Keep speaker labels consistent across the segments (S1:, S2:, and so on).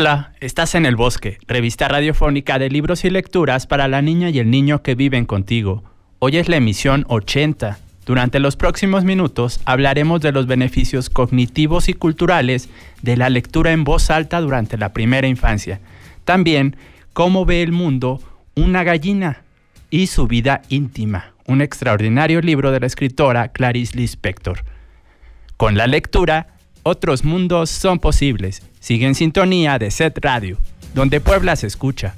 S1: Hola, estás en El Bosque, revista radiofónica de libros y lecturas para la niña y el niño que viven contigo. Hoy es la emisión 80. Durante los próximos minutos hablaremos de los beneficios cognitivos y culturales de la lectura en voz alta durante la primera infancia. También cómo ve el mundo una gallina y su vida íntima, un extraordinario libro de la escritora Clarice Lispector. Con la lectura, otros mundos son posibles. Sigue en sintonía de Set Radio, donde Puebla se escucha.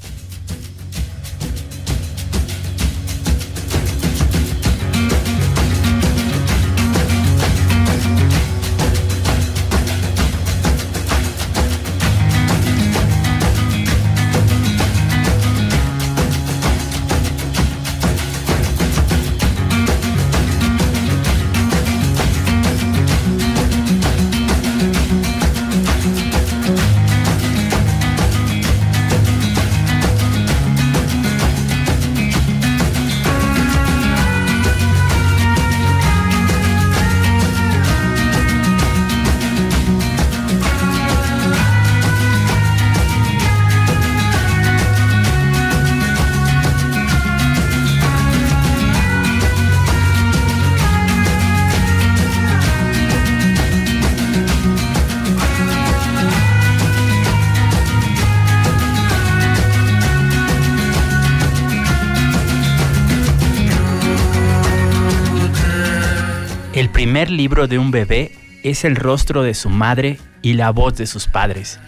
S1: Primer libro de un bebé es el rostro de su madre y la voz de sus padres.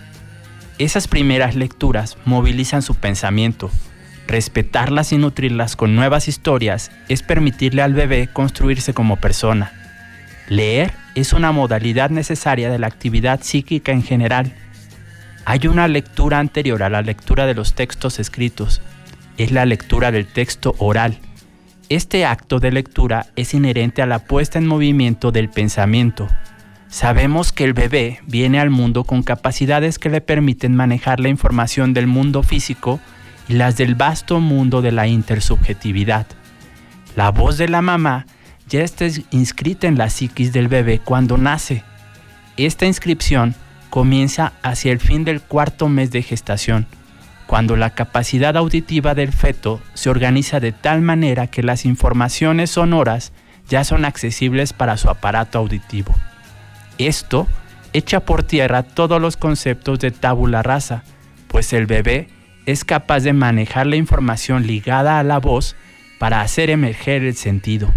S1: Esas primeras lecturas movilizan su pensamiento. Respetarlas y nutrirlas con nuevas historias es permitirle al bebé construirse como persona. Leer es una modalidad necesaria de la actividad psíquica en general. Hay una lectura anterior a la lectura de los textos escritos. Es la lectura del texto oral este acto de lectura es inherente a la puesta en movimiento del pensamiento. Sabemos que el bebé viene al mundo con capacidades que le permiten manejar la información del mundo físico y las del vasto mundo de la intersubjetividad. La voz de la mamá ya está inscrita en la psiquis del bebé cuando nace. Esta inscripción comienza hacia el fin del cuarto mes de gestación cuando la capacidad auditiva del feto se organiza de tal manera que las informaciones sonoras ya son accesibles para su aparato auditivo. Esto echa por tierra todos los conceptos de tabula rasa, pues el bebé es capaz de manejar la información ligada a la voz para hacer emerger el sentido.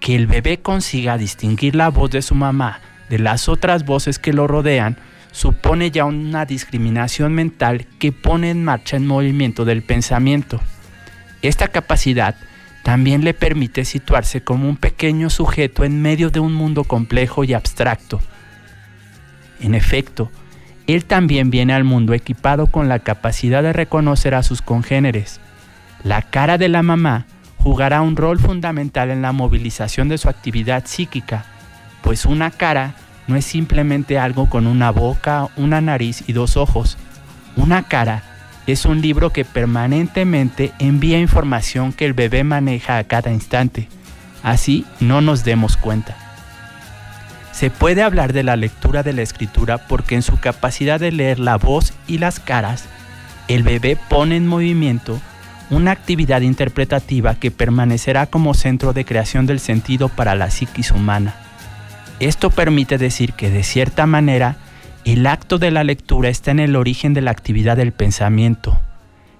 S1: Que el bebé consiga distinguir la voz de su mamá de las otras voces que lo rodean supone ya una discriminación mental que pone en marcha el movimiento del pensamiento. Esta capacidad también le permite situarse como un pequeño sujeto en medio de un mundo complejo y abstracto. En efecto, él también viene al mundo equipado con la capacidad de reconocer a sus congéneres. La cara de la mamá jugará un rol fundamental en la movilización de su actividad psíquica, pues una cara no es simplemente algo con una boca, una nariz y dos ojos. Una cara es un libro que permanentemente envía información que el bebé maneja a cada instante. Así no nos demos cuenta. Se puede hablar de la lectura de la escritura porque en su capacidad de leer la voz y las caras, el bebé pone en movimiento una actividad interpretativa que permanecerá como centro de creación del sentido para la psiquis humana. Esto permite decir que de cierta manera el acto de la lectura está en el origen de la actividad del pensamiento.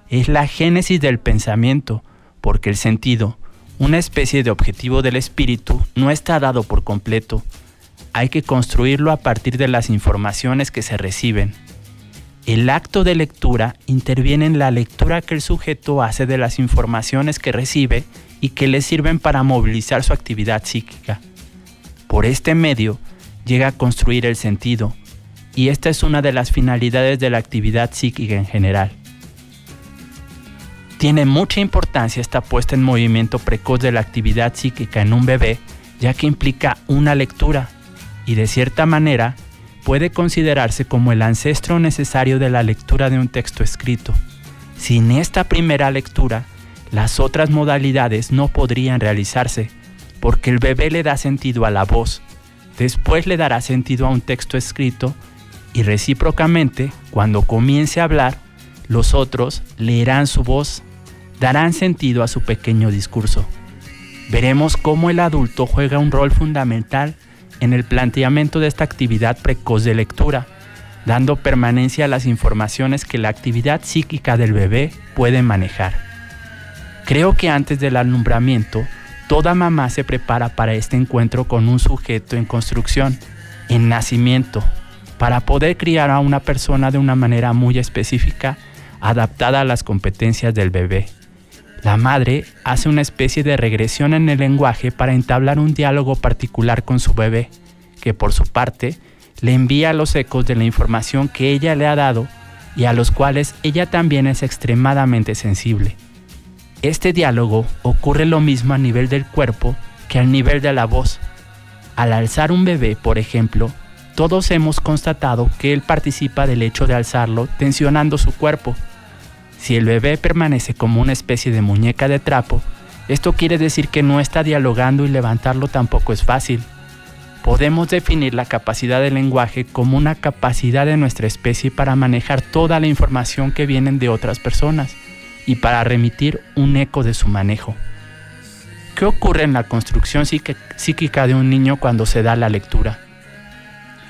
S1: Es la génesis del pensamiento, porque el sentido, una especie de objetivo del espíritu, no está dado por completo. Hay que construirlo a partir de las informaciones que se reciben. El acto de lectura interviene en la lectura que el sujeto hace de las informaciones que recibe y que le sirven para movilizar su actividad psíquica. Por este medio llega a construir el sentido, y esta es una de las finalidades de la actividad psíquica en general. Tiene mucha importancia esta puesta en movimiento precoz de la actividad psíquica en un bebé, ya que implica una lectura, y de cierta manera puede considerarse como el ancestro necesario de la lectura de un texto escrito. Sin esta primera lectura, las otras modalidades no podrían realizarse, porque el bebé le da sentido a la voz, después le dará sentido a un texto escrito y recíprocamente, cuando comience a hablar, los otros leerán su voz, darán sentido a su pequeño discurso. Veremos cómo el adulto juega un rol fundamental en el planteamiento de esta actividad precoz de lectura, dando permanencia a las informaciones que la actividad psíquica del bebé puede manejar. Creo que antes del alumbramiento, Toda mamá se prepara para este encuentro con un sujeto en construcción, en nacimiento, para poder criar a una persona de una manera muy específica, adaptada a las competencias del bebé. La madre hace una especie de regresión en el lenguaje para entablar un diálogo particular con su bebé, que por su parte le envía los ecos de la información que ella le ha dado y a los cuales ella también es extremadamente sensible. Este diálogo ocurre lo mismo a nivel del cuerpo que al nivel de la voz. Al alzar un bebé, por ejemplo, todos hemos constatado que él participa del hecho de alzarlo tensionando su cuerpo. Si el bebé permanece como una especie de muñeca de trapo, esto quiere decir que no está dialogando y levantarlo tampoco es fácil. Podemos definir la capacidad del lenguaje como una capacidad de nuestra especie para manejar toda la información que vienen de otras personas y para remitir un eco de su manejo. ¿Qué ocurre en la construcción psíquica de un niño cuando se da la lectura?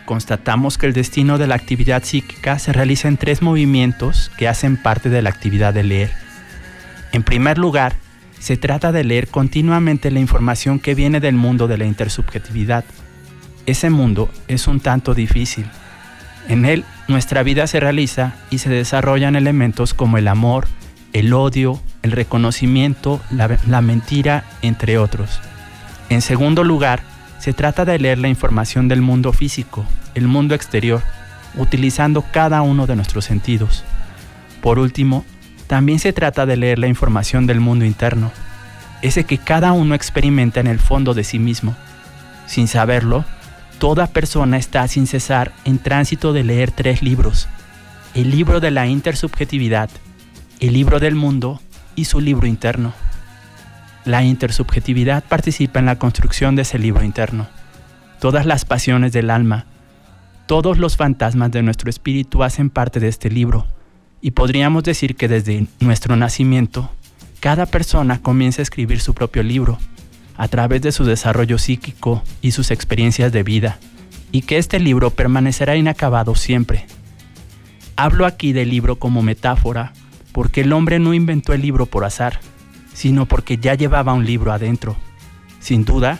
S1: Constatamos que el destino de la actividad psíquica se realiza en tres movimientos que hacen parte de la actividad de leer. En primer lugar, se trata de leer continuamente la información que viene del mundo de la intersubjetividad. Ese mundo es un tanto difícil. En él, nuestra vida se realiza y se desarrollan elementos como el amor, el odio, el reconocimiento, la, mentira, entre otros. En segundo lugar, se trata de leer la información del mundo físico, el mundo exterior, utilizando cada uno de nuestros sentidos. Por último, también se trata de leer la información del mundo interno, ese que cada uno experimenta en el fondo de sí mismo. Sin saberlo, toda persona está sin cesar en tránsito de leer tres libros. El libro de la intersubjetividad, el libro del mundo y su libro interno. La intersubjetividad participa en la construcción de ese libro interno. Todas las pasiones del alma, todos los fantasmas de nuestro espíritu hacen parte de este libro y podríamos decir que desde nuestro nacimiento, cada persona comienza a escribir su propio libro a través de su desarrollo psíquico y sus experiencias de vida, y que este libro permanecerá inacabado siempre. Hablo aquí del libro como metáfora porque el hombre no inventó el libro por azar, sino porque ya llevaba un libro adentro. Sin duda,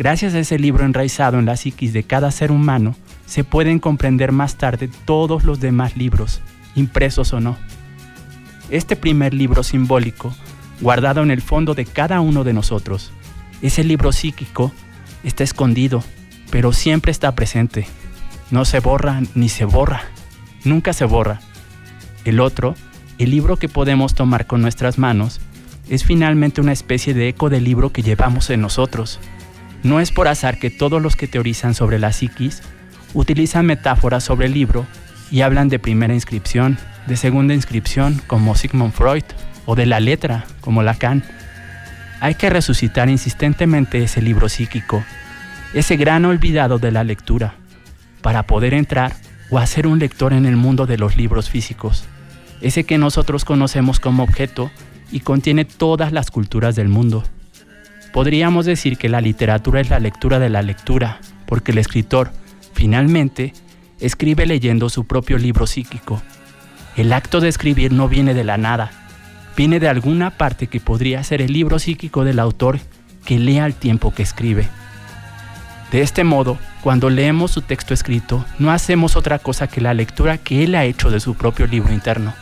S1: Gracias a ese libro enraizado en la psiquis de cada ser humano, se pueden comprender más tarde todos los demás libros, impresos o no. Este primer libro simbólico, guardado en el fondo de cada uno de nosotros, ese libro psíquico, está escondido, pero siempre está presente. No se borra ni se borra, nunca se borra. El otro, el libro que podemos tomar con nuestras manos, es finalmente una especie de eco del libro que llevamos en nosotros. No es por azar que todos los que teorizan sobre la psiquis utilizan metáforas sobre el libro y hablan de primera inscripción, de segunda inscripción como Sigmund Freud o de la letra como Lacan. Hay que resucitar insistentemente ese libro psíquico, ese gran olvidado de la lectura, para poder entrar o hacer un lector en el mundo de los libros físicos, ese que nosotros conocemos como objeto y contiene todas las culturas del mundo. Podríamos decir que la literatura es la lectura de la lectura, porque el escritor, finalmente, escribe leyendo su propio libro psíquico. El acto de escribir no viene de la nada, viene de alguna parte que podría ser el libro psíquico del autor que lea al tiempo que escribe. De este modo, cuando leemos su texto escrito, no hacemos otra cosa que la lectura que él ha hecho de su propio libro interno.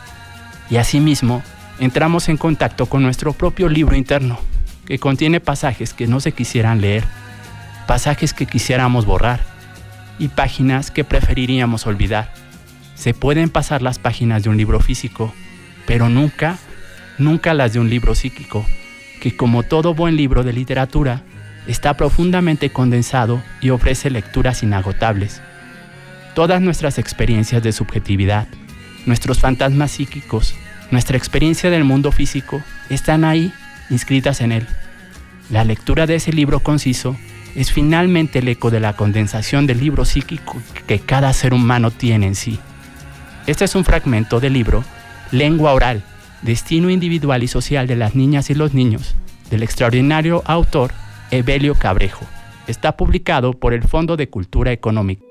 S1: Y asimismo, entramos en contacto con nuestro propio libro interno, que contiene pasajes que no se quisieran leer, pasajes que quisiéramos borrar y páginas que preferiríamos olvidar. Se pueden pasar las páginas de un libro físico, pero nunca, nunca las de un libro psíquico, que como todo buen libro de literatura, está profundamente condensado y ofrece lecturas inagotables. Todas nuestras experiencias de subjetividad, nuestros fantasmas psíquicos, nuestra experiencia del mundo físico están ahí inscritas en él. La lectura de ese libro conciso es finalmente el eco de la condensación del libro psíquico que cada ser humano tiene en sí. Este es un fragmento del libro Lengua Oral, Destino Individual y Social de las Niñas y los Niños, del extraordinario autor Evelio Cabrejo. Está publicado por el Fondo de Cultura Económica.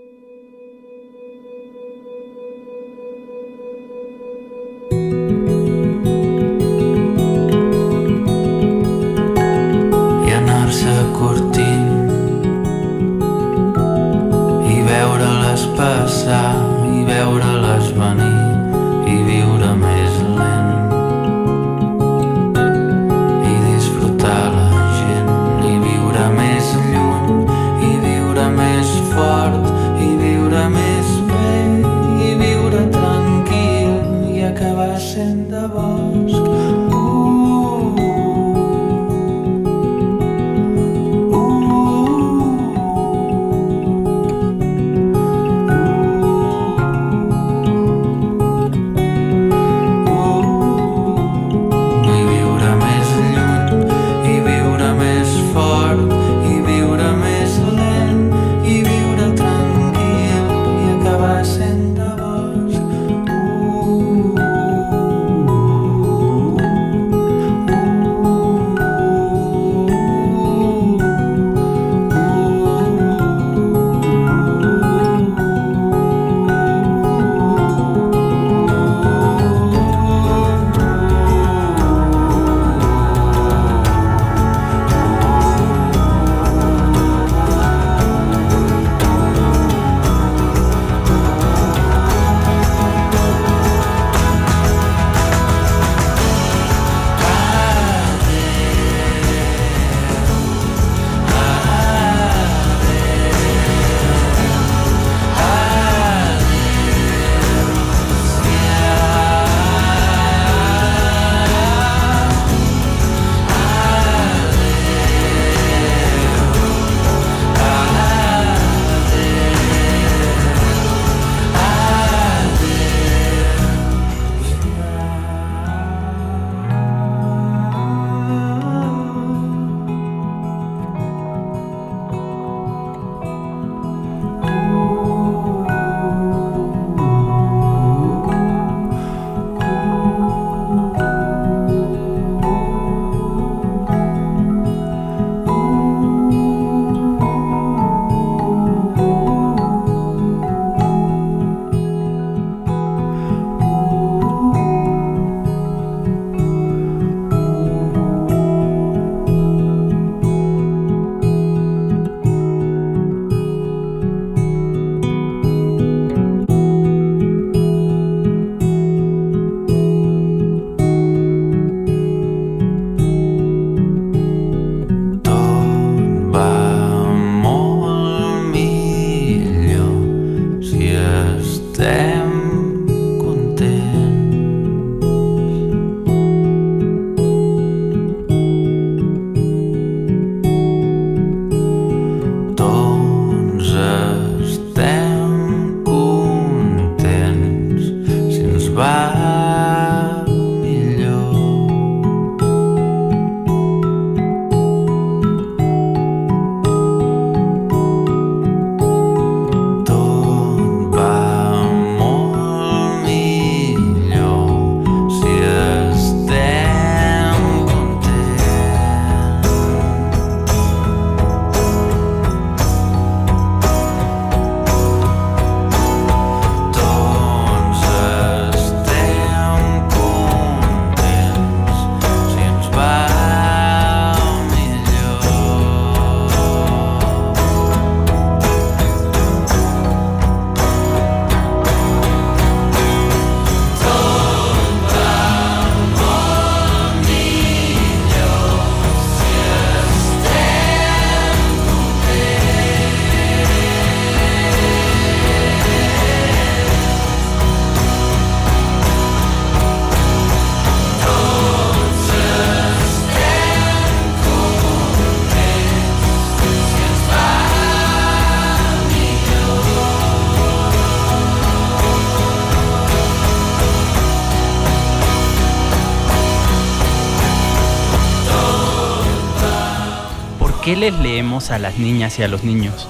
S1: Les leemos a las niñas y a los niños?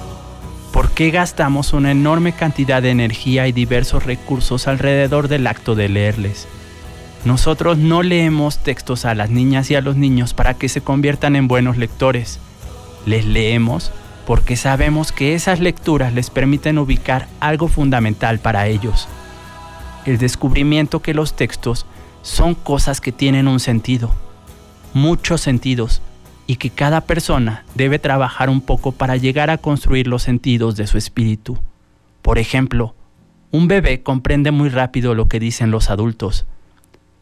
S1: ¿Por qué gastamos una enorme cantidad de energía y diversos recursos alrededor del acto de leerles? Nosotros no leemos textos a las niñas y a los niños para que se conviertan en buenos lectores. Les leemos porque sabemos que esas lecturas les permiten ubicar algo fundamental para ellos. El descubrimiento que los textos son cosas que tienen un sentido, muchos sentidos, y que cada persona debe trabajar un poco para llegar a construir los sentidos de su espíritu. Por ejemplo, un bebé comprende muy rápido lo que dicen los adultos.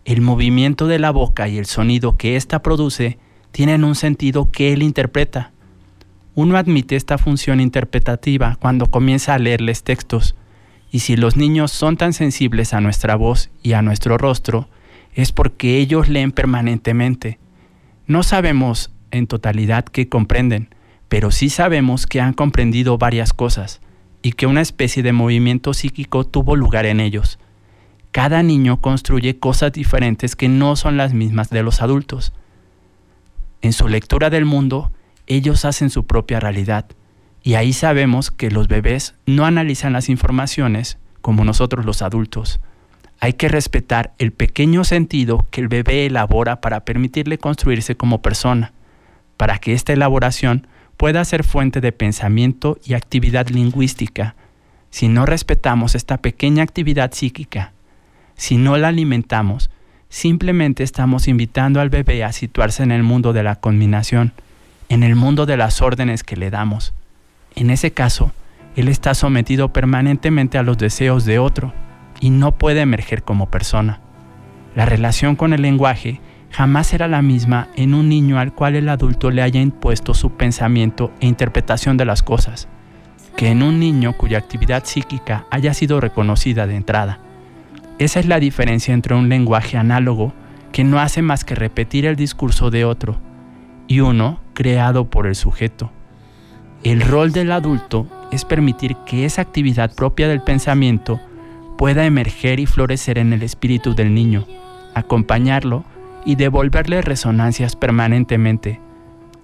S1: El movimiento de la boca y el sonido que ésta produce tienen un sentido que él interpreta. Uno admite esta función interpretativa cuando comienza a leerles textos, y si los niños son tan sensibles a nuestra voz y a nuestro rostro, es porque ellos leen permanentemente. No sabemos en totalidad que comprenden, pero sí sabemos que han comprendido varias cosas y que una especie de movimiento psíquico tuvo lugar en ellos. Cada niño construye cosas diferentes que no son las mismas de los adultos. En su lectura del mundo, ellos hacen su propia realidad, y ahí sabemos que los bebés no analizan las informaciones como nosotros los adultos. Hay que respetar el pequeño sentido que el bebé elabora para permitirle construirse como persona para que esta elaboración pueda ser fuente de pensamiento y actividad lingüística. Si no respetamos esta pequeña actividad psíquica, si no la alimentamos, simplemente estamos invitando al bebé a situarse en el mundo de la combinación, en el mundo de las órdenes que le damos. En ese caso, él está sometido permanentemente a los deseos de otro y no puede emerger como persona. La relación con el lenguaje jamás será la misma en un niño al cual el adulto le haya impuesto su pensamiento e interpretación de las cosas, que en un niño cuya actividad psíquica haya sido reconocida de entrada. Esa es la diferencia entre un lenguaje análogo que no hace más que repetir el discurso de otro y uno creado por el sujeto. El rol del adulto es permitir que esa actividad propia del pensamiento pueda emerger y florecer en el espíritu del niño, acompañarlo y devolverle resonancias permanentemente.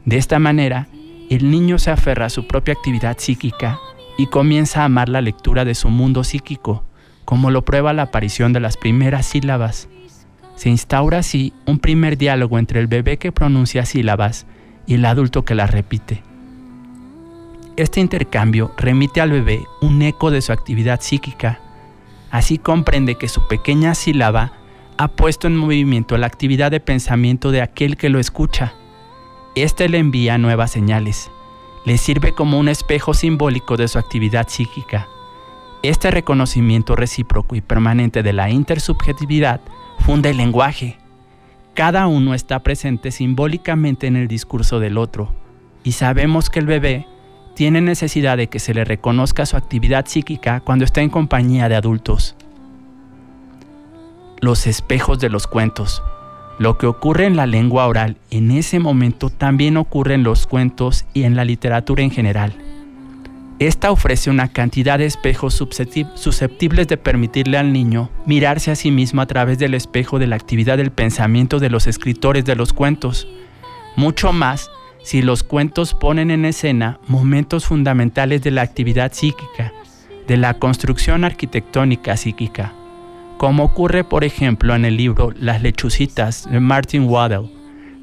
S1: De esta manera, el niño se aferra a su propia actividad psíquica y comienza a amar la lectura de su mundo psíquico, como lo prueba la aparición de las primeras sílabas. Se instaura así un primer diálogo entre el bebé que pronuncia sílabas y el adulto que las repite. Este intercambio remite al bebé un eco de su actividad psíquica. Así comprende que su pequeña sílaba ha puesto en movimiento la actividad de pensamiento de aquel que lo escucha. Este le envía nuevas señales, le sirve como un espejo simbólico de su actividad psíquica. Este reconocimiento recíproco y permanente de la intersubjetividad funda el lenguaje. Cada uno está presente simbólicamente en el discurso del otro, y sabemos que el bebé tiene necesidad de que se le reconozca su actividad psíquica cuando está en compañía de adultos los espejos de los cuentos. Lo que ocurre en la lengua oral en ese momento también ocurre en los cuentos y en la literatura en general. Esta ofrece una cantidad de espejos susceptibles de permitirle al niño mirarse a sí mismo a través del espejo de la actividad del pensamiento de los escritores de los cuentos. Mucho más si los cuentos ponen en escena momentos fundamentales de la actividad psíquica, de la construcción arquitectónica psíquica como ocurre por ejemplo en el libro Las lechucitas de Martin Waddell.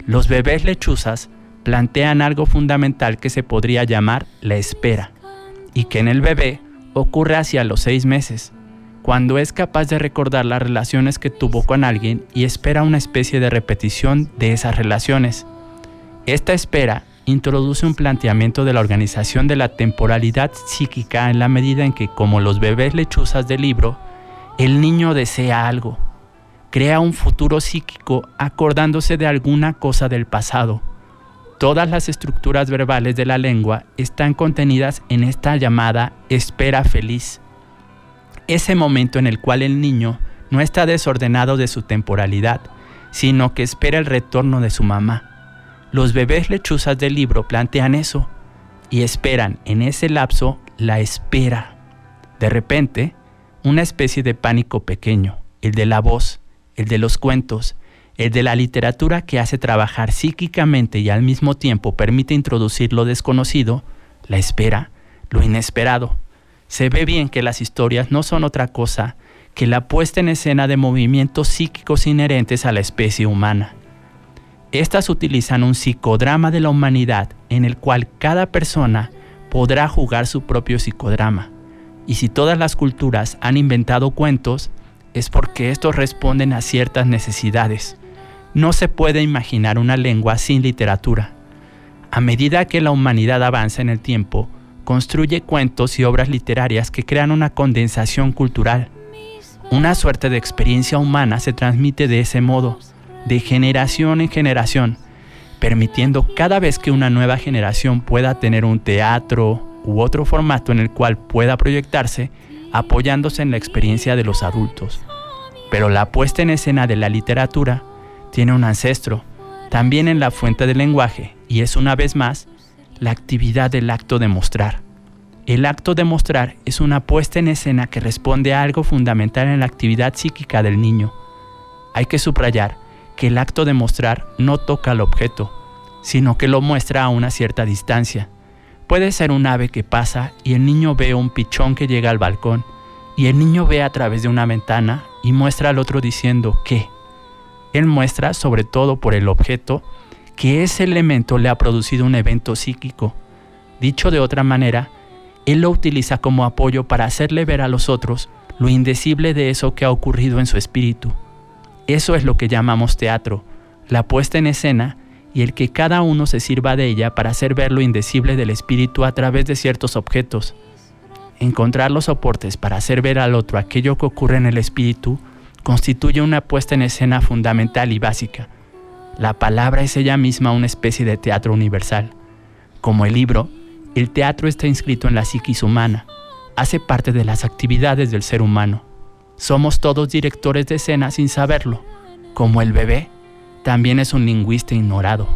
S1: Los bebés lechuzas plantean algo fundamental que se podría llamar la espera, y que en el bebé ocurre hacia los seis meses, cuando es capaz de recordar las relaciones que tuvo con alguien y espera una especie de repetición de esas relaciones. Esta espera introduce un planteamiento de la organización de la temporalidad psíquica en la medida en que, como los bebés lechuzas del libro, el niño desea algo, crea un futuro psíquico acordándose de alguna cosa del pasado. Todas las estructuras verbales de la lengua están contenidas en esta llamada espera feliz. Ese momento en el cual el niño no está desordenado de su temporalidad, sino que espera el retorno de su mamá. Los bebés lechuzas del libro plantean eso y esperan en ese lapso la espera. De repente, una especie de pánico pequeño, el de la voz, el de los cuentos, el de la literatura que hace trabajar psíquicamente y al mismo tiempo permite introducir lo desconocido, la espera, lo inesperado. Se ve bien que las historias no son otra cosa que la puesta en escena de movimientos psíquicos inherentes a la especie humana. Estas utilizan un psicodrama de la humanidad en el cual cada persona podrá jugar su propio psicodrama. Y si todas las culturas han inventado cuentos, es porque estos responden a ciertas necesidades. No se puede imaginar una lengua sin literatura. A medida que la humanidad avanza en el tiempo, construye cuentos y obras literarias que crean una condensación cultural. Una suerte de experiencia humana se transmite de ese modo, de generación en generación, permitiendo cada vez que una nueva generación pueda tener un teatro u otro formato en el cual pueda proyectarse, apoyándose en la experiencia de los adultos. Pero la puesta en escena de la literatura tiene un ancestro, también en la fuente del lenguaje, y es una vez más la actividad del acto de mostrar. El acto de mostrar es una puesta en escena que responde a algo fundamental en la actividad psíquica del niño. Hay que subrayar que el acto de mostrar no toca al objeto, sino que lo muestra a una cierta distancia. Puede ser un ave que pasa y el niño ve un pichón que llega al balcón, y el niño ve a través de una ventana y muestra al otro diciendo que. Él muestra sobre todo por el objeto que ese elemento le ha producido un evento psíquico. Dicho de otra manera, él lo utiliza como apoyo para hacerle ver a los otros lo indecible de eso que ha ocurrido en su espíritu. Eso es lo que llamamos teatro, la puesta en escena y el que cada uno se sirva de ella para hacer ver lo indecible del espíritu a través de ciertos objetos. Encontrar los soportes para hacer ver al otro aquello que ocurre en el espíritu constituye una puesta en escena fundamental y básica la palabra es ella misma una especie de teatro universal. Como el libro, el teatro está inscrito en la psiquis humana, hace parte de las actividades del ser humano. Somos todos directores de escena sin saberlo. Como el bebé, también es un lingüista ignorado.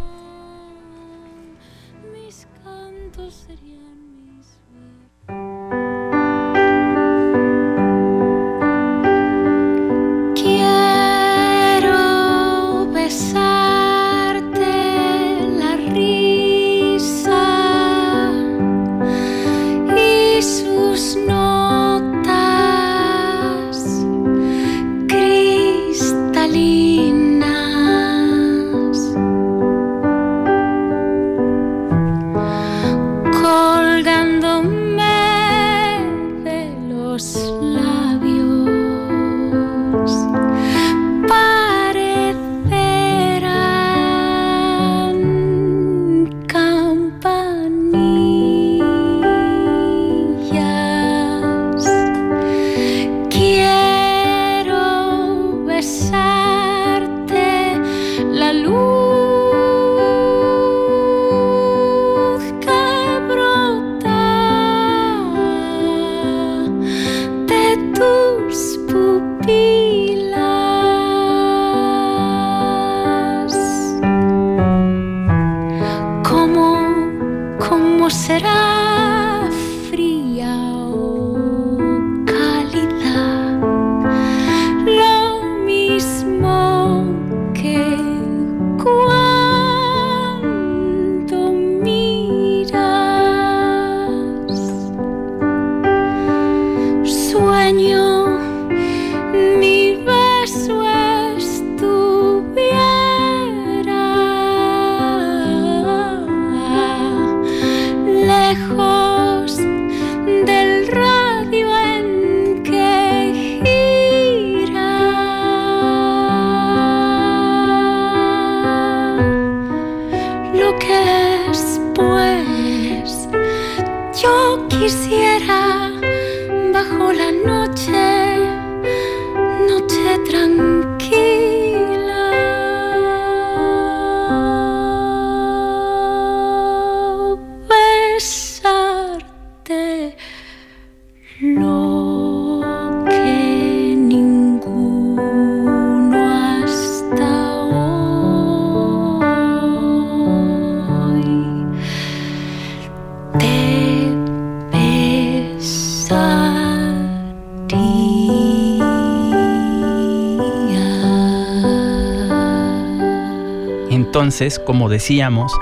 S1: Como decíamos,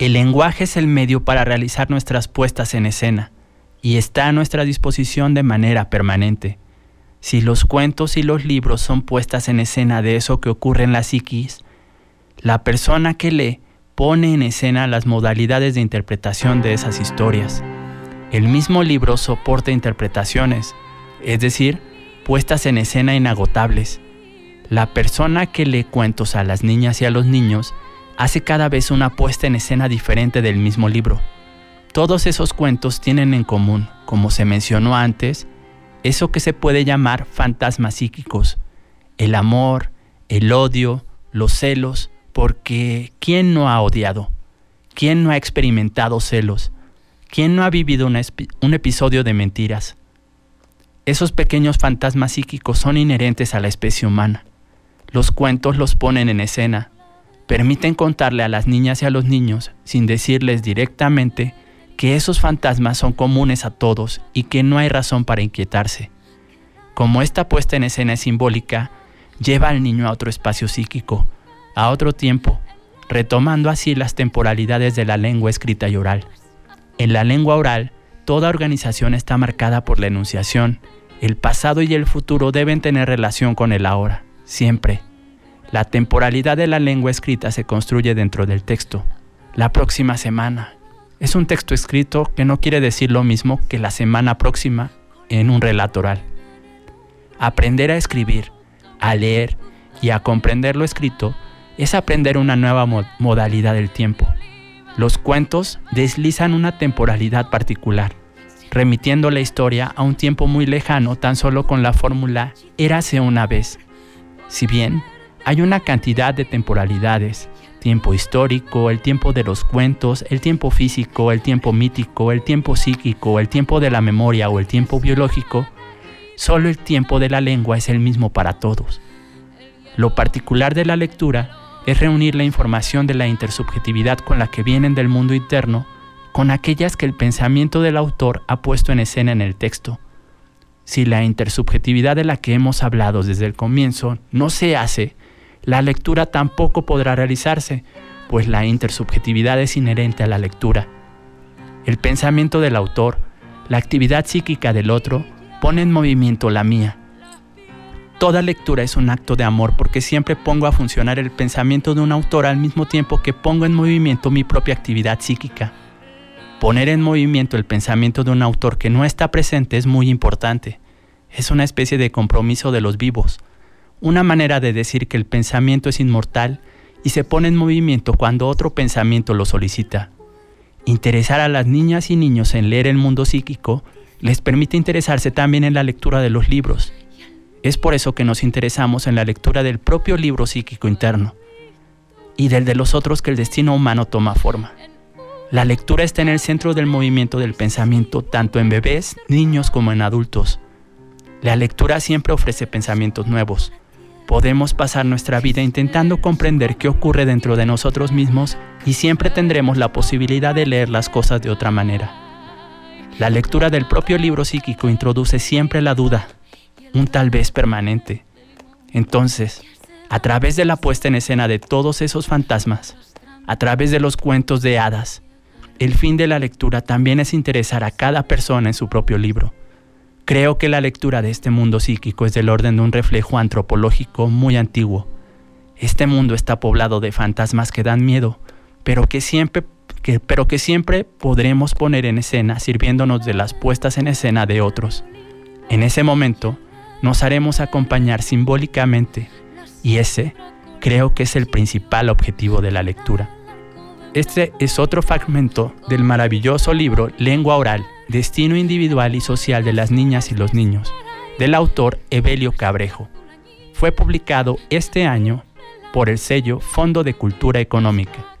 S1: el lenguaje es el medio para realizar nuestras puestas en escena y está a nuestra disposición de manera permanente. Si los cuentos y los libros son puestas en escena de eso que ocurre en la psiquis, la persona que lee pone en escena las modalidades de interpretación de esas historias. El mismo libro soporta interpretaciones, es decir, puestas en escena inagotables. La persona que lee cuentos a las niñas y a los niños hace cada vez una puesta en escena diferente del mismo libro. Todos esos cuentos tienen en común, como se mencionó antes, eso que se puede llamar fantasmas psíquicos, el amor, el odio, los celos, porque ¿quién no ha odiado? ¿Quién no ha experimentado celos? ¿Quién no ha vivido un, episodio de mentiras? Esos pequeños fantasmas psíquicos son inherentes a la especie humana. Los cuentos los ponen en escena, permiten contarle a las niñas y a los niños, sin decirles directamente, que esos fantasmas son comunes a todos y que no hay razón para inquietarse. Como esta puesta en escena es simbólica, lleva al niño a otro espacio psíquico, a otro tiempo, retomando así las temporalidades de la lengua escrita y oral. En la lengua oral, toda organización está marcada por la enunciación. El pasado y el futuro deben tener relación con el ahora, siempre. La temporalidad de la lengua escrita se construye dentro del texto. La próxima semana. Es un texto escrito que no quiere decir lo mismo que la semana próxima en un relato oral. Aprender a escribir, a leer y a comprender lo escrito es aprender una nueva modalidad del tiempo. Los cuentos deslizan una temporalidad particular, remitiendo la historia a un tiempo muy lejano tan solo con la fórmula érase una vez. Si bien hay una cantidad de temporalidades, tiempo histórico, el tiempo de los cuentos, el tiempo físico, el tiempo mítico, el tiempo psíquico, el tiempo de la memoria o el tiempo biológico, solo el tiempo de la lengua es el mismo para todos. Lo particular de la lectura es reunir la información de la intersubjetividad con la que vienen del mundo interno con aquellas que el pensamiento del autor ha puesto en escena en el texto. Si la intersubjetividad de la que hemos hablado desde el comienzo no se hace, la lectura tampoco podrá realizarse, pues la intersubjetividad es inherente a la lectura. El pensamiento del autor, la actividad psíquica del otro, pone en movimiento la mía. Toda lectura es un acto de amor porque siempre pongo a funcionar el pensamiento de un autor al mismo tiempo que pongo en movimiento mi propia actividad psíquica. Poner en movimiento el pensamiento de un autor que no está presente es muy importante. Es una especie de compromiso de los vivos una manera de decir que el pensamiento es inmortal y se pone en movimiento cuando otro pensamiento lo solicita. Interesar a las niñas y niños en leer el mundo psíquico les permite interesarse también en la lectura de los libros. Es por eso que nos interesamos en la lectura del propio libro psíquico interno y del de los otros que el destino humano toma forma. La lectura está en el centro del movimiento del pensamiento tanto en bebés, niños como en adultos. La lectura siempre ofrece pensamientos nuevos, Podemos pasar nuestra vida intentando comprender qué ocurre dentro de nosotros mismos y siempre tendremos la posibilidad de leer las cosas de otra manera. La lectura del propio libro psíquico introduce siempre la duda, un tal vez permanente. Entonces, a través de la puesta en escena de todos esos fantasmas, a través de los cuentos de hadas, el fin de la lectura también es interesar a cada persona en su propio libro Creo que la lectura de este mundo psíquico es del orden de un reflejo antropológico muy antiguo. Este mundo está poblado de fantasmas que dan miedo, pero que siempre, pero que siempre podremos poner en escena sirviéndonos de las puestas en escena de otros. En ese momento nos haremos acompañar simbólicamente y ese creo que es el principal objetivo de la lectura. Este es otro fragmento del maravilloso libro Lengua Oral Destino individual y social de las niñas y los niños, del autor Evelio Cabrejo. Fue publicado este año por el sello Fondo de Cultura Económica.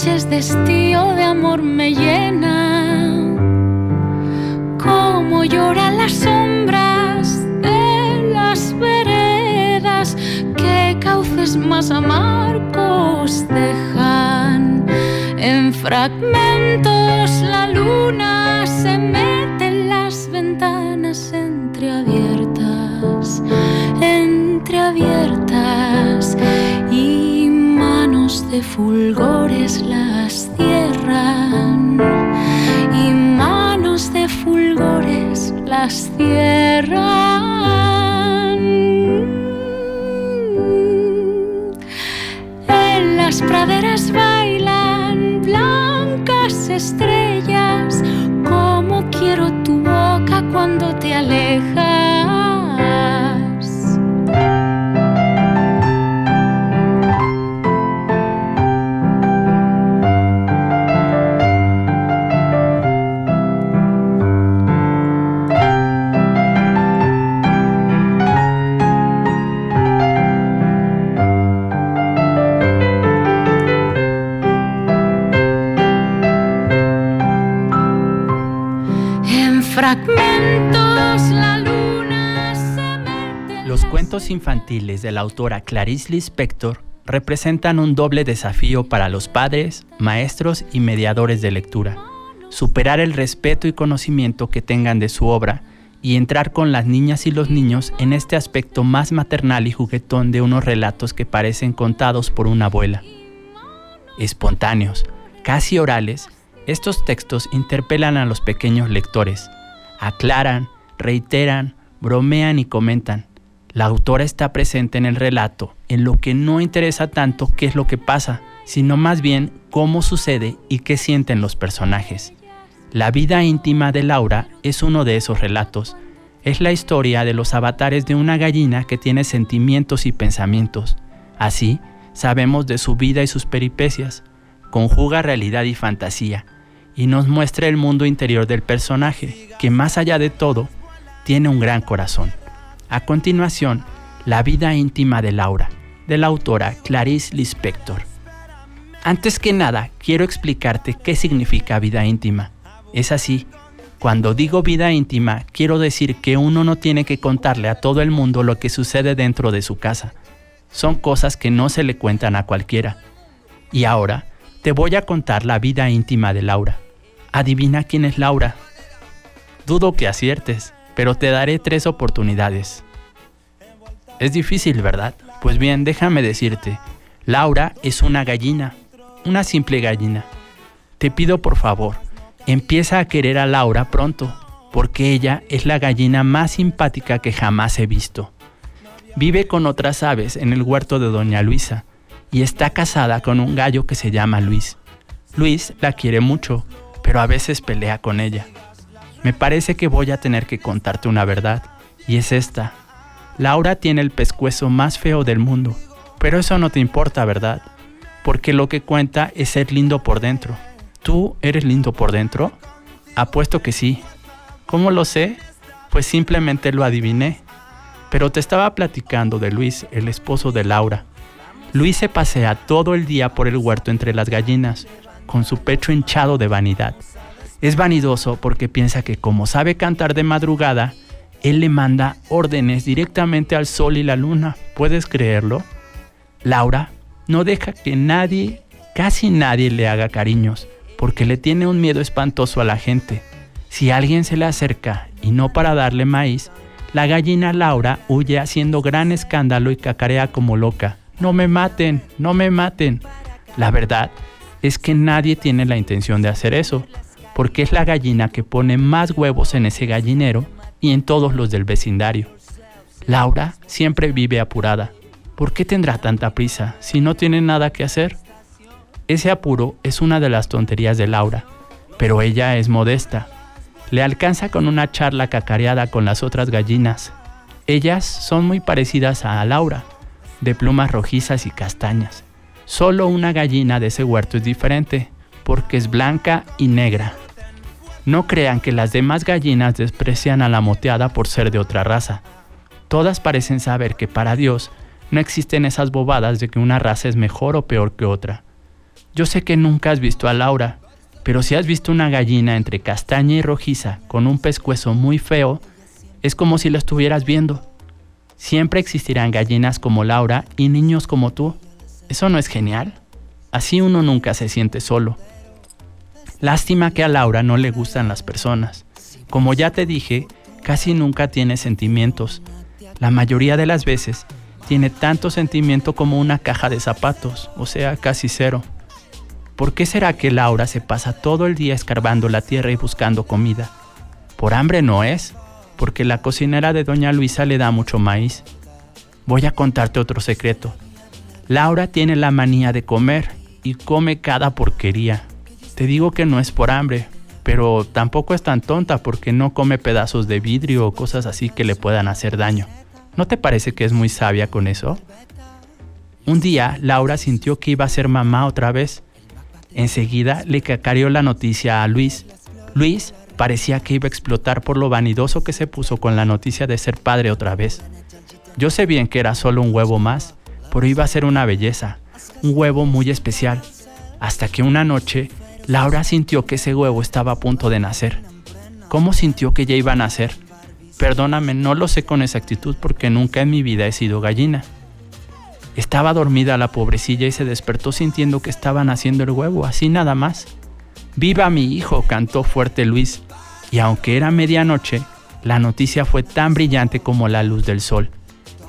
S2: Noches de estío de amor me llenan. Como lloran las sombras de las veredas que cauces más amargos dejan. En fragmentos la de fulgores las cierran y manos de fulgores las cierran. En las praderas bailan blancas estrellas, como quiero tu boca cuando te alejas.
S1: Infantiles de la autora Clarice Lispector representan un doble desafío para los padres, maestros y mediadores de lectura. Superar el respeto y conocimiento que tengan de su obra y entrar con las niñas y los niños en este aspecto más maternal y juguetón de unos relatos que parecen contados por una abuela. Espontáneos, casi orales, estos textos interpelan a los pequeños lectores, aclaran, reiteran, bromean y comentan. La autora está presente en el relato, en lo que no interesa tanto qué es lo que pasa, sino más bien cómo sucede y qué sienten los personajes. La vida íntima de Laura es uno de esos relatos. Es la historia de los avatares de una gallina que tiene sentimientos y pensamientos. Así, sabemos de su vida y sus peripecias. Conjuga realidad y fantasía y nos muestra el mundo interior del personaje, que más allá de todo, tiene un gran corazón. A continuación, la vida íntima de Laura, de la autora Clarice Lispector. Antes que nada, quiero explicarte qué significa vida íntima. Es así, cuando digo vida íntima, quiero decir que uno no tiene que contarle a todo el mundo lo que sucede dentro de su casa. Son cosas que no se le cuentan a cualquiera. Y ahora, te voy a contar la vida íntima de Laura. Adivina quién es Laura. Dudo que aciertes, pero te daré tres oportunidades. Es difícil, ¿verdad? Pues bien, déjame decirte, Laura es una gallina, una simple gallina. Te pido por favor, empieza a querer a Laura pronto, porque ella es la gallina más simpática que jamás he visto. Vive con otras aves en el huerto de Doña Luisa y está casada con un gallo que se llama Luis. Luis la quiere mucho pero a veces pelea con ella. Me parece que voy a tener que contarte una verdad, y es esta. Laura tiene el pescuezo más feo del mundo, pero eso no te importa, ¿verdad? Porque lo que cuenta es ser lindo por dentro. ¿Tú eres lindo por dentro? Apuesto que sí. ¿Cómo lo sé? Pues simplemente lo adiviné. Pero te estaba platicando de Luis, el esposo de Laura. Luis se pasea todo el día por el huerto entre las gallinas, con su pecho hinchado de vanidad. Es vanidoso porque piensa que como sabe cantar de madrugada, él le manda órdenes directamente al sol y la luna. ¿Puedes creerlo? Laura no deja que nadie, casi nadie le haga cariños, porque le tiene un miedo espantoso a la gente. Si alguien se le acerca y no para darle maíz, la gallina Laura huye haciendo gran escándalo y cacarea como loca. No me maten, no me maten. La verdad es que nadie tiene la intención de hacer eso, porque es la gallina que pone más huevos en ese gallinero y en todos los del vecindario. Laura siempre vive apurada. ¿Por qué tendrá tanta prisa si no tiene nada que hacer? Ese apuro es una de las tonterías de Laura, pero ella es modesta. Le alcanza con una charla cacareada con las otras gallinas. Ellas son muy parecidas a Laura, de plumas rojizas y castañas. Solo una gallina de ese huerto es diferente, porque es blanca y negra. No crean que las demás gallinas desprecian a la moteada por ser de otra raza. Todas parecen saber que para Dios no existen esas bobadas de que una raza es mejor o peor que otra. Yo sé que nunca has visto a Laura, pero si has visto una gallina entre castaña y rojiza con un pescuezo muy feo, es como si la estuvieras viendo. Siempre existirán gallinas como Laura y niños como tú. ¿Eso no es genial? Así uno nunca se siente solo. Lástima que a Laura no le gustan las personas. Como ya te dije, casi nunca tiene sentimientos. La mayoría de las veces tiene tanto sentimiento como una caja de zapatos, o sea, casi cero. ¿Por qué será que Laura se pasa todo el día escarbando la tierra y buscando comida? Por hambre no es, porque la cocinera de doña Luisa le da mucho maíz. Voy a contarte otro secreto. Laura tiene la manía de comer y come cada porquería. Te digo que no es por hambre, pero tampoco es tan tonta porque no come pedazos de vidrio o cosas así que le puedan hacer daño. ¿No te parece que es muy sabia con eso? Un día Laura sintió que iba a ser mamá otra vez Enseguida le cacareó la noticia a Luis. Luis parecía que iba a explotar por lo vanidoso que se puso con la noticia de ser padre otra vez. Yo sé bien que era solo un huevo más, pero iba a ser una belleza, un huevo muy especial, hasta que una noche Laura sintió que ese huevo estaba a punto de nacer. ¿Cómo sintió que ya iba a nacer? Perdóname, no lo sé con exactitud porque nunca en mi vida he sido gallina. Estaba dormida la pobrecilla y se despertó sintiendo que estaban haciendo el huevo, así nada más. ¡Viva mi hijo! cantó fuerte Luis, y aunque era medianoche, la noticia fue tan brillante como la luz del sol.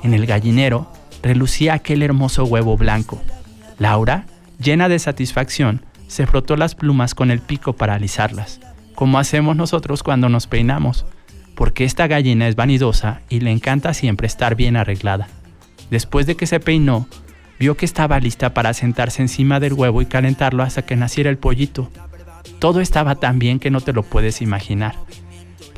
S1: En el gallinero relucía aquel hermoso huevo blanco. Laura, llena de satisfacción, se frotó las plumas con el pico para alisarlas, como hacemos nosotros cuando nos peinamos, porque esta gallina es vanidosa y le encanta siempre estar bien arreglada. Después de que se peinó, vio que estaba lista para sentarse encima del huevo y calentarlo hasta que naciera el pollito. Todo estaba tan bien que no te lo puedes imaginar.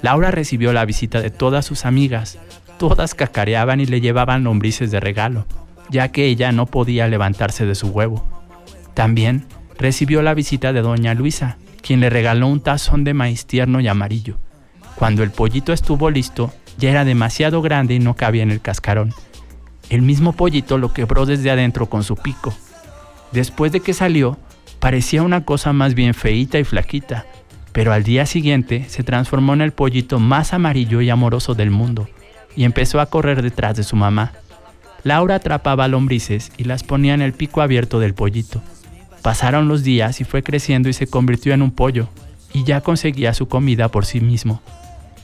S1: Laura recibió la visita de todas sus amigas. Todas cacareaban y le llevaban lombrices de regalo, ya que ella no podía levantarse de su huevo. También recibió la visita de doña Luisa, quien le regaló un tazón de maíz tierno y amarillo. Cuando el pollito estuvo listo, ya era demasiado grande y no cabía en el cascarón. El mismo pollito lo quebró desde adentro con su pico. Después de que salió, parecía una cosa más bien feíta y flaquita, pero al día siguiente se transformó en el pollito más amarillo y amoroso del mundo, y empezó a correr detrás de su mamá. Laura atrapaba lombrices y las ponía en el pico abierto del pollito. Pasaron los días y fue creciendo y se convirtió en un pollo, y ya conseguía su comida por sí mismo.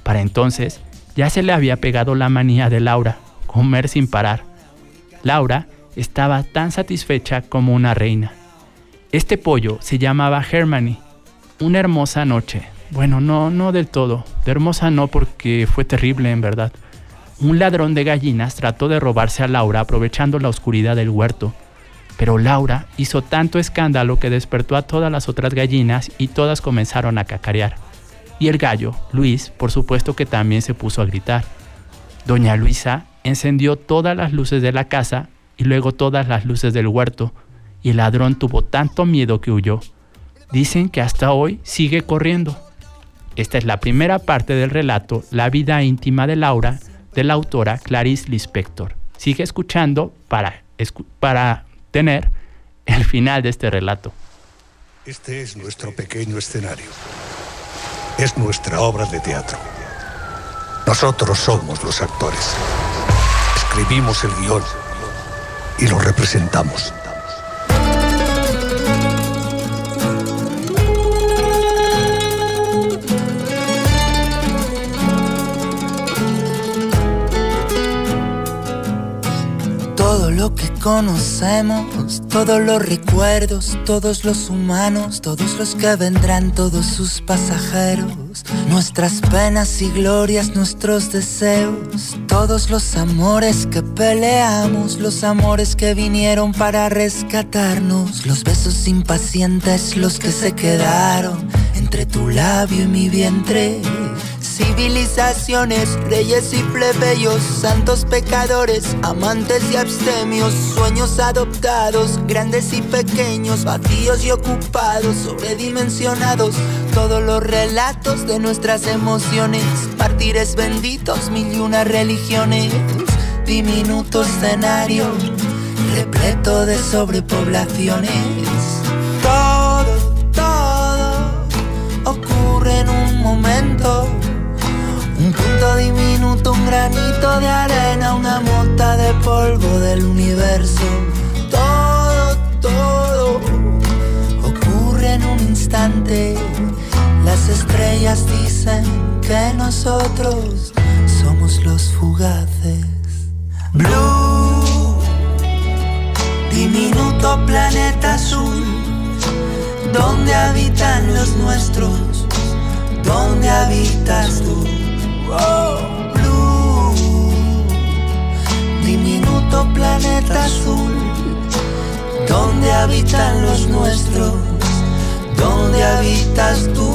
S1: Para entonces, ya se le había pegado la manía de Laura, comer sin parar. Laura estaba tan satisfecha como una reina. Este pollo se llamaba Hermione. Una hermosa noche. Bueno, no, no del todo. De hermosa no porque fue terrible en verdad. Un ladrón de gallinas trató de robarse a Laura aprovechando la oscuridad del huerto. Pero Laura hizo tanto escándalo que despertó a todas las otras gallinas y todas comenzaron a cacarear. Y el gallo, Luis, por supuesto que también se puso a gritar. Doña Luisa encendió todas las luces de la casa y luego todas las luces del huerto, y el ladrón tuvo tanto miedo que huyó. Dicen que hasta hoy sigue corriendo. Esta es la primera parte del relato La vida íntima de Laura de la autora Clarice Lispector. Sigue escuchando para, para tener el final de este relato.
S3: Este es nuestro pequeño escenario. Es nuestra obra de teatro. Nosotros somos los actores escribimos el guion y lo representamos.
S4: Todo lo que conocemos, todos los recuerdos, todos los humanos, todos los que vendrán, todos sus pasajeros Nuestras penas y glorias, nuestros deseos, todos los amores que peleamos, los amores que vinieron para rescatarnos, los besos impacientes, los que se quedaron entre tu labio y mi vientre civilizaciones, reyes y plebeyos, santos pecadores, amantes y abstemios, sueños adoptados, grandes y pequeños, vacíos y ocupados, sobredimensionados, todos los relatos de nuestras emociones, mártires benditos, mil y una religiones, diminuto escenario, repleto de sobrepoblaciones Diminuto, un granito de arena, una mota de polvo del universo. Todo, todo ocurre en un instante. Las estrellas dicen que nosotros somos los fugaces. Blue, diminuto planeta azul, donde habitan los nuestros, donde habitas tú. Diminuto planeta azul, donde habitan los nuestros, donde habitas tú.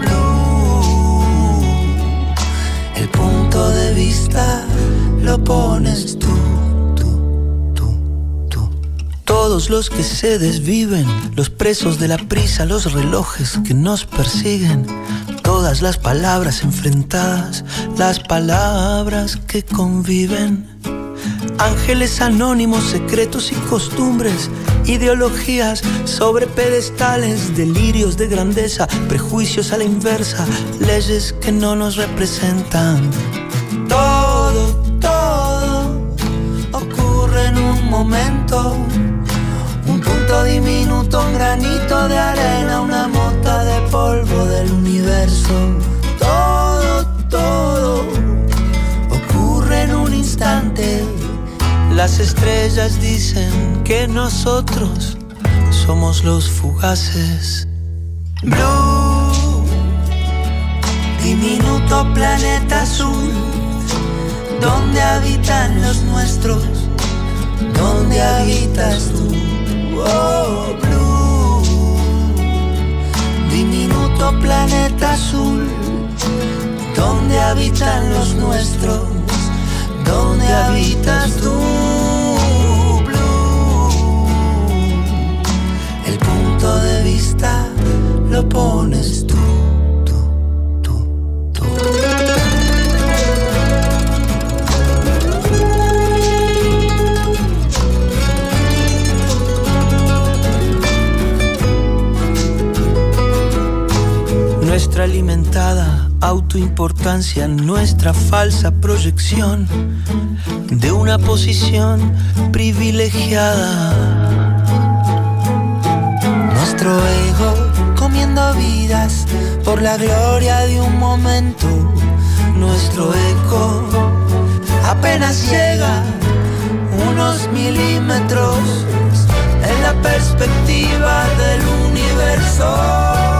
S4: Blue, el punto de vista lo pones tú. Todos los que se desviven, los presos de la prisa, los relojes que nos persiguen, todas las palabras enfrentadas, las palabras que conviven. Ángeles anónimos, secretos y costumbres, ideologías sobre pedestales, delirios de grandeza, prejuicios a la inversa, leyes que no nos representan. Todo, todo ocurre en un momento. Diminuto, un granito de arena, una mota de polvo del universo. Todo, todo ocurre en un instante. Las estrellas dicen que nosotros somos los fugaces. Blue, diminuto planeta azul ¿Dónde habitan los nuestros? ¿Dónde habitas tú? Oh, blue, diminuto planeta azul. ¿Dónde habitan los nuestros? ¿Dónde habitas tú? Blue, el punto de vista lo pones tú. nuestra alimentada autoimportancia, nuestra falsa proyección de una posición privilegiada. Nuestro ego comiendo vidas por la gloria de un momento. Nuestro eco apenas llega unos milímetros en la perspectiva del universo.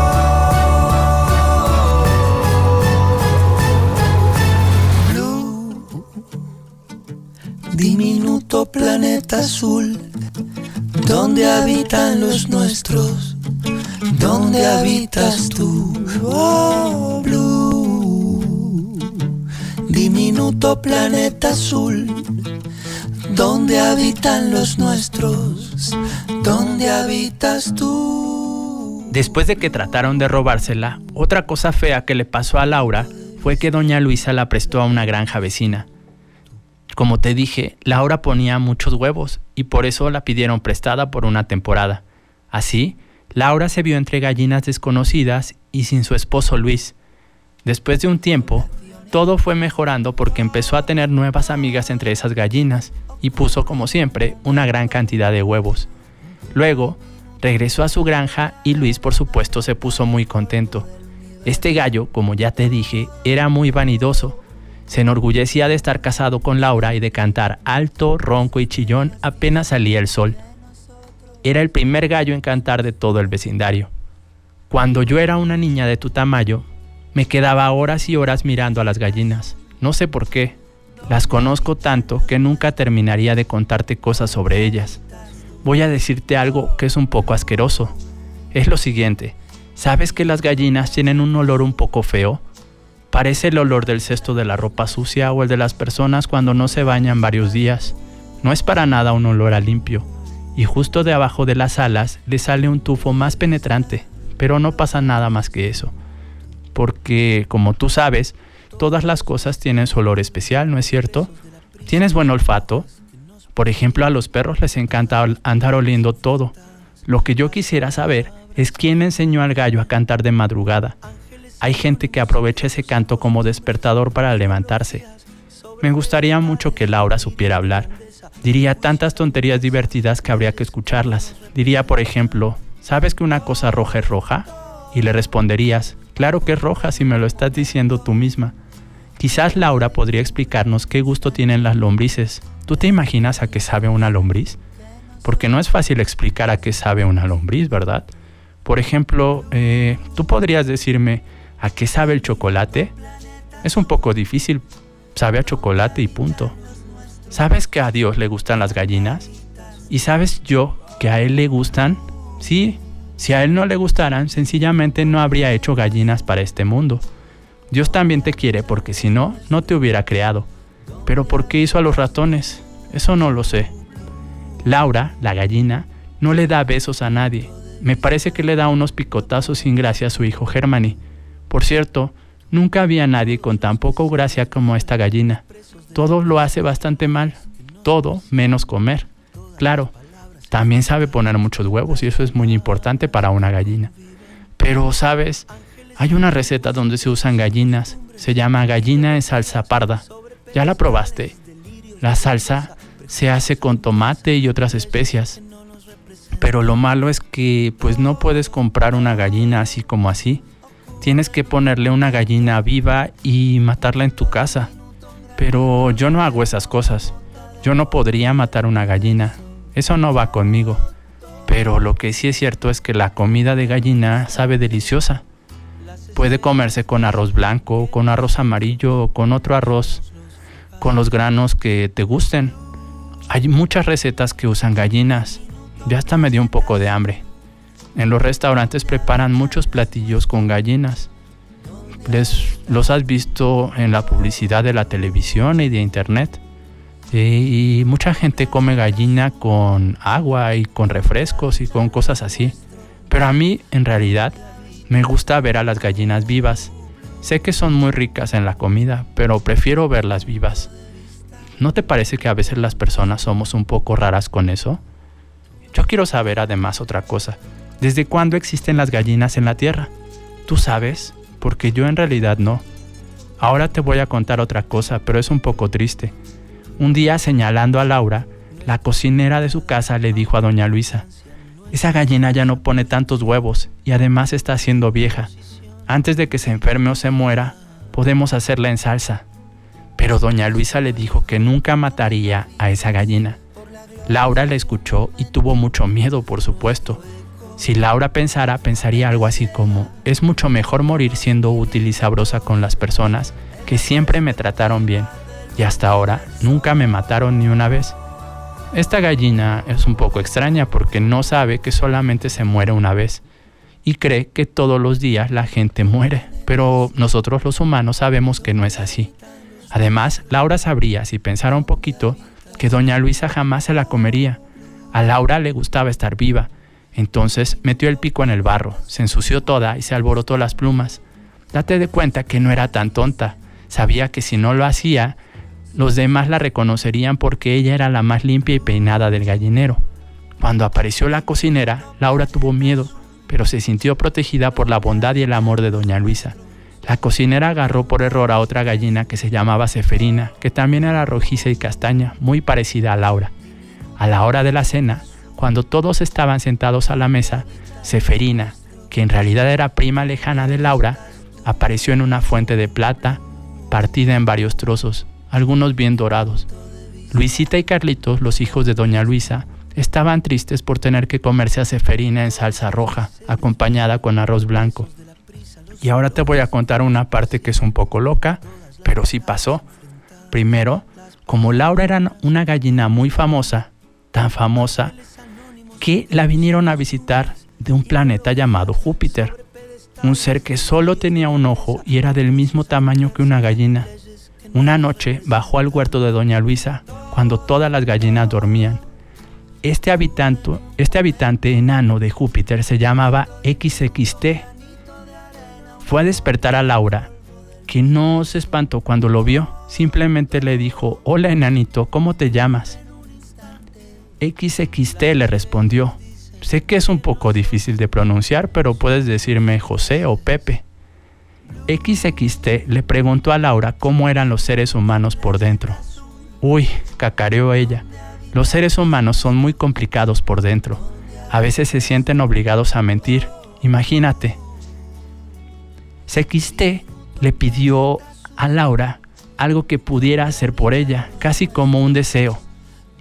S4: Diminuto planeta azul, donde habitan los nuestros, donde habitas tú, oh blue, diminuto planeta azul, donde habitan los nuestros, donde habitas tú.
S1: Después de que trataron de robársela, otra cosa fea que le pasó a Laura fue que doña Luisa la prestó a una granja vecina. Como te dije, Laura ponía muchos huevos y por eso la pidieron prestada por una temporada. Así, Laura se vio entre gallinas desconocidas y sin su esposo Luis. Después de un tiempo, todo fue mejorando porque empezó a tener nuevas amigas entre esas gallinas y puso, como siempre, una gran cantidad de huevos. Luego, regresó a su granja y Luis, por supuesto, se puso muy contento. Este gallo, como ya te dije, era muy vanidoso se enorgullecía de estar casado con Laura y de cantar alto, ronco y chillón apenas salía el sol. Era el primer gallo en cantar de todo el vecindario. Cuando yo era una niña de tu tamaño, me quedaba horas y horas mirando a las gallinas. No sé por qué. Las conozco tanto que nunca terminaría de contarte cosas sobre ellas. Voy a decirte algo que es un poco asqueroso. Es lo siguiente. ¿Sabes que las gallinas tienen un olor un poco feo? Parece el olor del cesto de la ropa sucia o el de las personas cuando no se bañan varios días. No es para nada un olor a limpio. Y justo de abajo de las alas le sale un tufo más penetrante, pero no pasa nada más que eso. Porque, como tú sabes, todas las cosas tienen su olor especial, ¿no es cierto? ¿Tienes buen olfato? Por ejemplo, a los perros les encanta andar oliendo todo. Lo que yo quisiera saber es quién enseñó al gallo a cantar de madrugada. Hay gente que aprovecha ese canto como despertador para levantarse. Me gustaría mucho que Laura supiera hablar. Diría tantas tonterías divertidas que habría que escucharlas. Diría, por ejemplo, ¿sabes que una cosa roja es roja? Y le responderías, claro que es roja si me lo estás diciendo tú misma. Quizás Laura podría explicarnos qué gusto tienen las lombrices. ¿Tú te imaginas a qué sabe una lombriz? Porque no es fácil explicar a qué sabe una lombriz, ¿verdad? Por ejemplo, eh, tú podrías decirme a qué sabe el chocolate. Es un poco difícil, sabe a chocolate y punto. ¿Sabes que a Dios le gustan las gallinas? ¿Y sabes yo que a Él le gustan? Sí, si a Él no le gustaran, sencillamente no habría hecho gallinas para este mundo. Dios también te quiere porque si no, no te hubiera creado. Pero ¿por qué hizo a los ratones? Eso no lo sé. Laura, la gallina, no le da besos a nadie. Me parece que le da unos picotazos sin gracia a su hijo Germany. Por cierto, nunca había nadie con tan poco gracia como esta gallina. Todo lo hace bastante mal. Todo menos comer. Claro, también sabe poner muchos huevos y eso es muy importante para una gallina. Pero, ¿sabes? Hay una receta donde se usan gallinas. Se llama gallina en salsa parda. ¿Ya la probaste? La salsa se hace con tomate y otras especias. Pero lo malo es que pues no puedes comprar una gallina así como así. Tienes que ponerle una gallina viva y matarla en tu casa. Pero yo no hago esas cosas. Yo no podría matar una gallina. Eso no va conmigo. Pero lo que sí es cierto es que la comida de gallina sabe deliciosa. Puede comerse con arroz blanco, con arroz amarillo, con otro arroz, con los granos que te gusten. Hay muchas recetas que usan gallinas. Ya hasta me dio un poco de hambre. En los restaurantes preparan muchos platillos con gallinas. Les, los has visto en la publicidad de la televisión y de internet. y mucha gente come gallina con agua y con refrescos y con cosas así. Pero a mí, en realidad, me gusta ver a las gallinas vivas. Sé que son muy ricas en la comida, pero prefiero verlas vivas. ¿No te parece que a veces las personas somos un poco raras con eso? Yo quiero saber además otra cosa. ¿Desde cuándo existen las gallinas en la Tierra? ¿Tú sabes? Porque yo en realidad no. Ahora te voy a contar otra cosa, pero es un poco triste. Un día señalando a Laura, la cocinera de su casa le dijo a doña Luisa, esa gallina ya no pone tantos huevos y además está siendo vieja. Antes de que se enferme o se muera, podemos hacerla en salsa. Pero doña Luisa le dijo que nunca mataría a esa gallina. Laura le escuchó y tuvo mucho miedo, por supuesto. Si Laura pensara, pensaría algo así como, es mucho mejor morir siendo útil y sabrosa con las personas que siempre me trataron bien y hasta ahora nunca me mataron ni una vez. Esta gallina es un poco extraña porque no sabe que solamente se muere una vez y cree que todos los días la gente muere, pero nosotros los humanos sabemos que no es así. Además, Laura sabría, si pensara un poquito, que doña Luisa jamás se la comería. A Laura le gustaba estar viva, entonces metió el pico en el barro, se ensució toda y se alborotó las plumas. Date de cuenta que no era tan tonta, sabía que si no lo hacía, los demás la reconocerían porque ella era la más limpia y peinada del gallinero. Cuando apareció la cocinera, Laura tuvo miedo, pero se sintió protegida por la bondad y el amor de doña Luisa. La cocinera agarró por error a otra gallina que se llamaba Seferina, que también era rojiza y castaña, muy parecida a Laura. A la hora de la cena, cuando todos estaban sentados a la mesa, Seferina, que en realidad era prima lejana de Laura, apareció en una fuente de plata, partida en varios trozos, algunos bien dorados. Luisita y Carlitos, los hijos de doña Luisa, estaban tristes por tener que comerse a Seferina en salsa roja, acompañada con arroz blanco. Y ahora te voy a contar una parte que es un poco loca, pero sí pasó. Primero, como Laura era una gallina muy famosa, tan famosa, que la vinieron a visitar de un planeta llamado Júpiter, un ser que solo tenía un ojo y era del mismo tamaño que una gallina. Una noche bajó al huerto de Doña Luisa cuando todas las gallinas dormían. Este habitante, este habitante enano de Júpiter se llamaba XXT. Fue a despertar a Laura, que no se espantó cuando lo vio, simplemente le dijo, Hola enanito, ¿cómo te llamas? XXT le respondió, Sé que es un poco difícil de pronunciar, pero puedes decirme José o Pepe. XXT le preguntó a Laura cómo eran los seres humanos por dentro. Uy, cacareó ella. Los seres humanos son muy complicados por dentro. A veces se sienten obligados a mentir. Imagínate. XT le pidió a Laura algo que pudiera hacer por ella, casi como un deseo.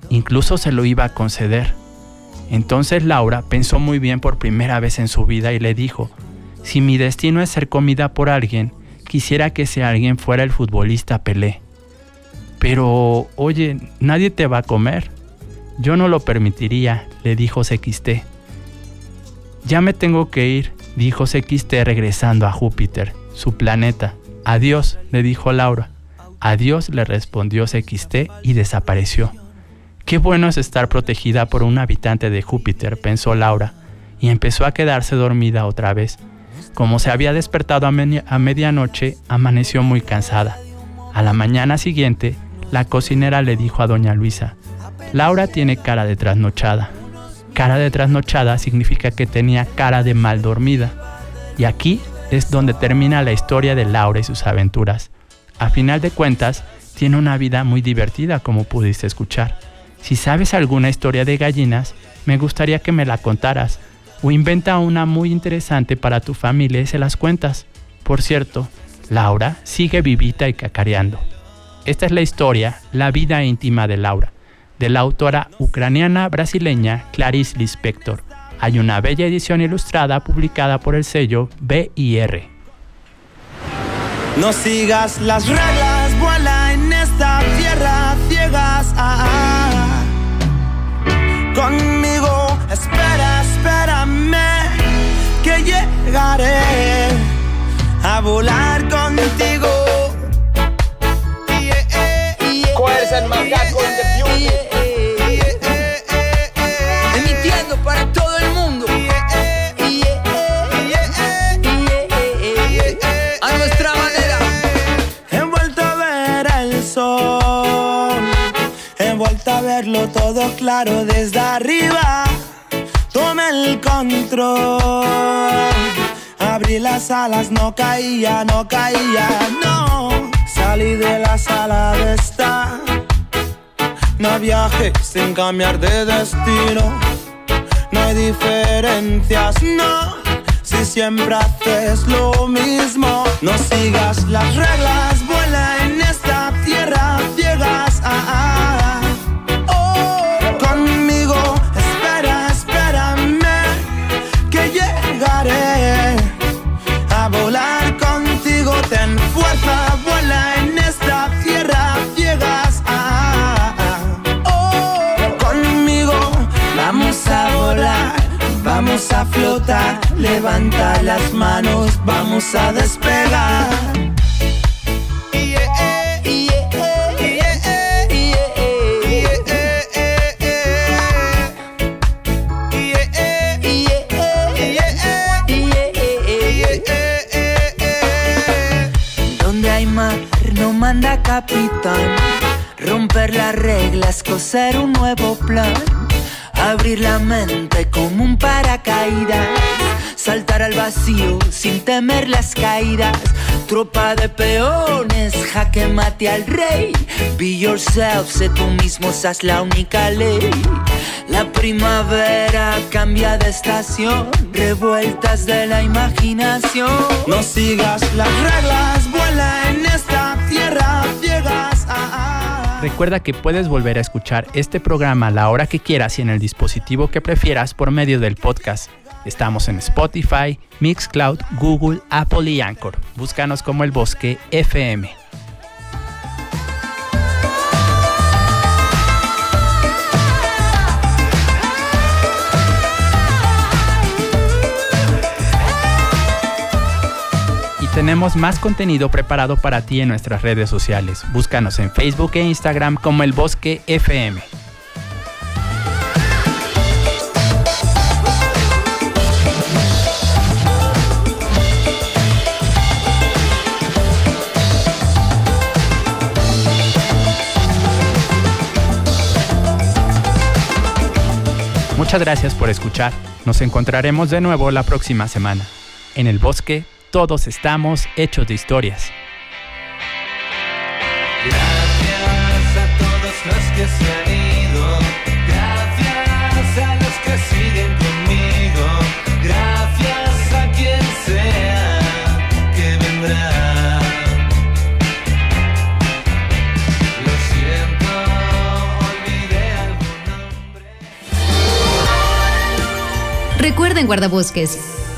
S1: Incluso se lo iba a conceder. Entonces Laura pensó muy bien por primera vez en su vida y le dijo, si mi destino es ser comida por alguien, quisiera que ese alguien fuera el futbolista Pelé. Pero, oye, nadie te va a comer. Yo no lo permitiría, le dijo CXT. Ya me tengo que ir, dijo CXT regresando a Júpiter, su planeta. Adiós, le dijo Laura. Adiós, le respondió CXT y desapareció. Qué bueno es estar protegida por un habitante de Júpiter, pensó Laura, y empezó a quedarse dormida otra vez. Como se había despertado a, a, medianoche, amaneció muy cansada. A la mañana siguiente, la cocinera le dijo a doña Luisa, Laura tiene cara de trasnochada. Cara de trasnochada significa que tenía cara de mal dormida. Y aquí es donde termina la historia de Laura y sus aventuras. A final de cuentas, tiene una vida muy divertida como pudiste escuchar. Si sabes alguna historia de gallinas, me gustaría que me la contaras. O inventa una muy interesante para tu familia y se las cuentas. Por cierto, Laura sigue vivita y cacareando. Esta es la historia, la vida íntima de Laura, de la autora ucraniana brasileña Clarice Lispector. Hay una bella edición ilustrada publicada por el sello BIR.
S5: No sigas las reglas, vuela en esta tierra ciegas. Ah, ah conmigo. Espera, espérame, que llegaré a volar no caía, no caía, no. Salí de la sala de estar. No viaje sin cambiar de destino. No hay diferencias, no. Si siempre haces lo mismo, no sigas las reglas, vuela en esta tierra ciegas. Ah, ah. Vamos a flotar, levanta las manos, vamos a despegar. Donde hay mar no manda capitán, romper las reglas, coser un nuevo plan Abrir la mente como un paracaídas. Saltar al vacío sin temer las caídas. Tropa de peones, jaque mate al rey. Be yourself, sé tú mismo, seas la única ley. La primavera cambia de estación, revueltas de la imaginación. No sigas las reglas, vuela
S1: Recuerda que puedes volver a escuchar este programa a la hora que quieras y en el dispositivo que prefieras por medio del podcast. Estamos en Spotify, Mixcloud, Google, Apple y Anchor. Búscanos como El Bosque FM. Tenemos más contenido preparado para ti en nuestras redes sociales. Búscanos en Facebook e Instagram como El Bosque FM. Muchas gracias por escuchar. Nos encontraremos de nuevo la próxima semana. En el bosque, todos estamos hechos de historias.
S6: Gracias a todos los que se han ido. Gracias a los que siguen conmigo. Gracias a quien sea que vendrá. Lo siento, olvidé algún nombre.
S7: Recuerden, guardabosques.